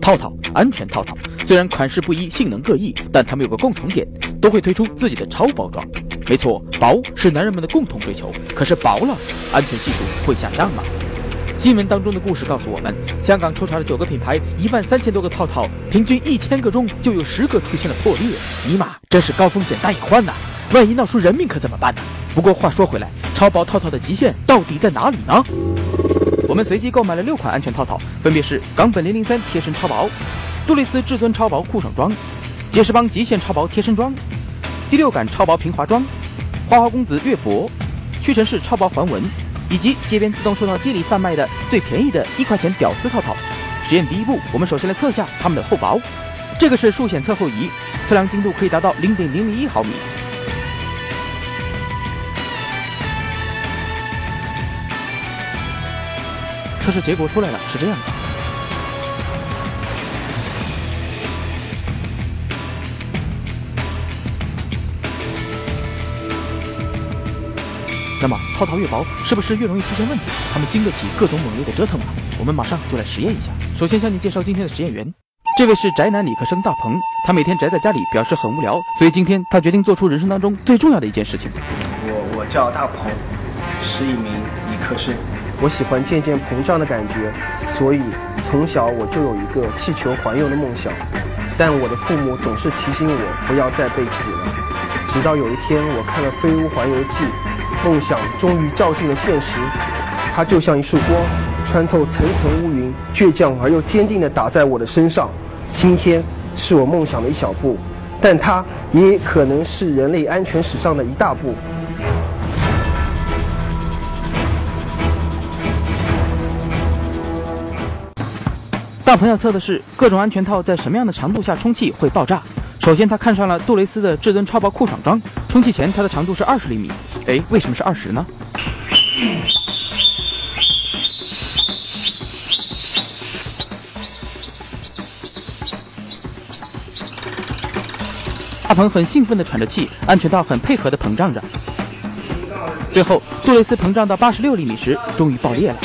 套套，安全套套。虽然款式不一，性能各异，但它们有个共同点，都会推出自己的超包装。没错，薄是男人们的共同追求。可是薄了，安全系数会下降吗？新闻当中的故事告诉我们，香港抽查了九个品牌，一万三千多个套套，平均一千个中就有十个出现了破裂。尼玛，真是高风险大隐患呐！万一闹出人命可怎么办呢？不过话说回来，超薄套套的极限到底在哪里呢？我们随机购买了六款安全套套，分别是冈本零零三贴身超薄、杜蕾斯至尊超薄酷爽装、杰士邦极限超薄贴身装、第六感超薄平滑装、花花公子月薄、屈臣氏超薄环纹。以及街边自动售套机里贩卖的最便宜的一块钱屌丝套套。实验第一步，我们首先来测下它们的厚薄。这个是数显测厚仪，测量精度可以达到零点零零一毫米。测试结果出来了，是这样的。那么套套越薄，是不是越容易出现问题？他们经得起各种猛烈的折腾吗？我们马上就来实验一下。首先向你介绍今天的实验员，这位是宅男理科生大鹏。他每天宅在家里，表示很无聊，所以今天他决定做出人生当中最重要的一件事情。我我叫大鹏，是一名理科生。我喜欢渐渐膨胀的感觉，所以从小我就有一个气球环游的梦想。但我的父母总是提醒我不要再被挤了。直到有一天，我看了《飞屋环游记》。梦想终于照进了现实，它就像一束光，穿透层层乌云，倔强而又坚定地打在我的身上。今天是我梦想的一小步，但它也可能是人类安全史上的一大步。大鹏要测的是各种安全套在什么样的长度下充气会爆炸。首先，他看上了杜蕾斯的至尊超薄酷爽装，充气前它的长度是二十厘米。哎，为什么是二十呢？大鹏很兴奋地喘着气，安全套很配合地膨胀着。最后，杜蕾斯膨胀到八十六厘米时，终于爆裂了。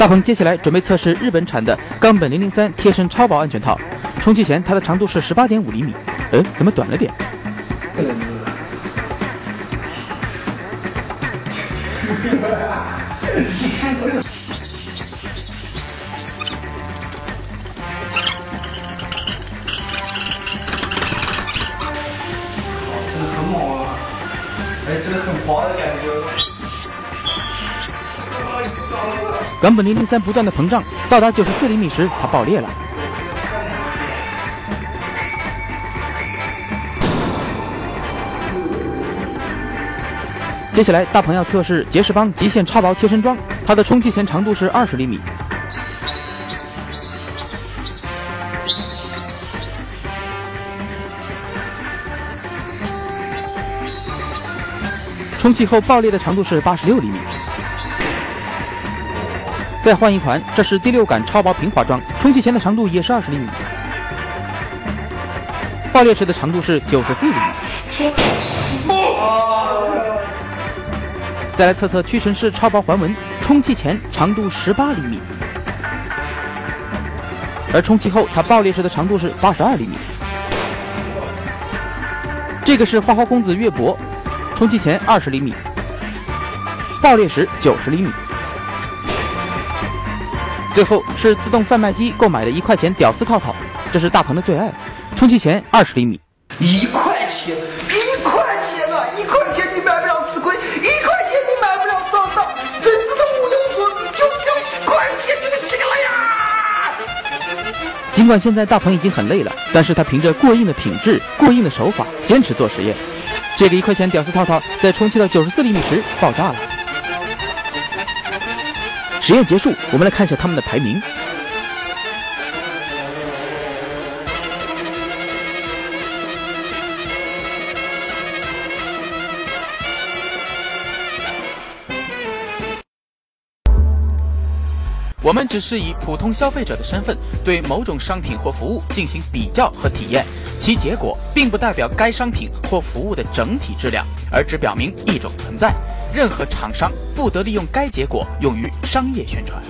大鹏接下来准备测试日本产的冈本零零三贴身超薄安全套，充气前它的长度是十八点五厘米，嗯，怎么短了点？真的很猛啊！哎，真的很薄的感觉。冈本零零三不断的膨胀，到达九十四厘米时，它爆裂了。接下来，大鹏要测试杰士邦极限超薄贴身装，它的充气前长度是二十厘米，充气后爆裂的长度是八十六厘米。再换一款，这是第六感超薄平滑装，充气前的长度也是二十厘米，爆裂时的长度是九十四厘米。再来测测屈臣氏超薄环纹，充气前长度十八厘米，而充气后它爆裂时的长度是八十二厘米。这个是花花公子月博，充气前二十厘米，爆裂时九十厘米。最后是自动贩卖机购买的一块钱屌丝套套，这是大鹏的最爱，充气前二十厘米。一块钱，一块钱啊！一块钱你买不了吃亏，一块钱你买不了上当，真正的物有所值就只有一块钱就行了呀！尽管现在大鹏已经很累了，但是他凭着过硬的品质、过硬的手法，坚持做实验。这个一块钱屌丝套套在充气到九十四厘米时爆炸了。实验结束，我们来看一下他们的排名。我们只是以普通消费者的身份，对某种商品或服务进行比较和体验，其结果并不代表该商品或服务的整体质量，而只表明一种存在，任何厂商。不得利用该结果用于商业宣传。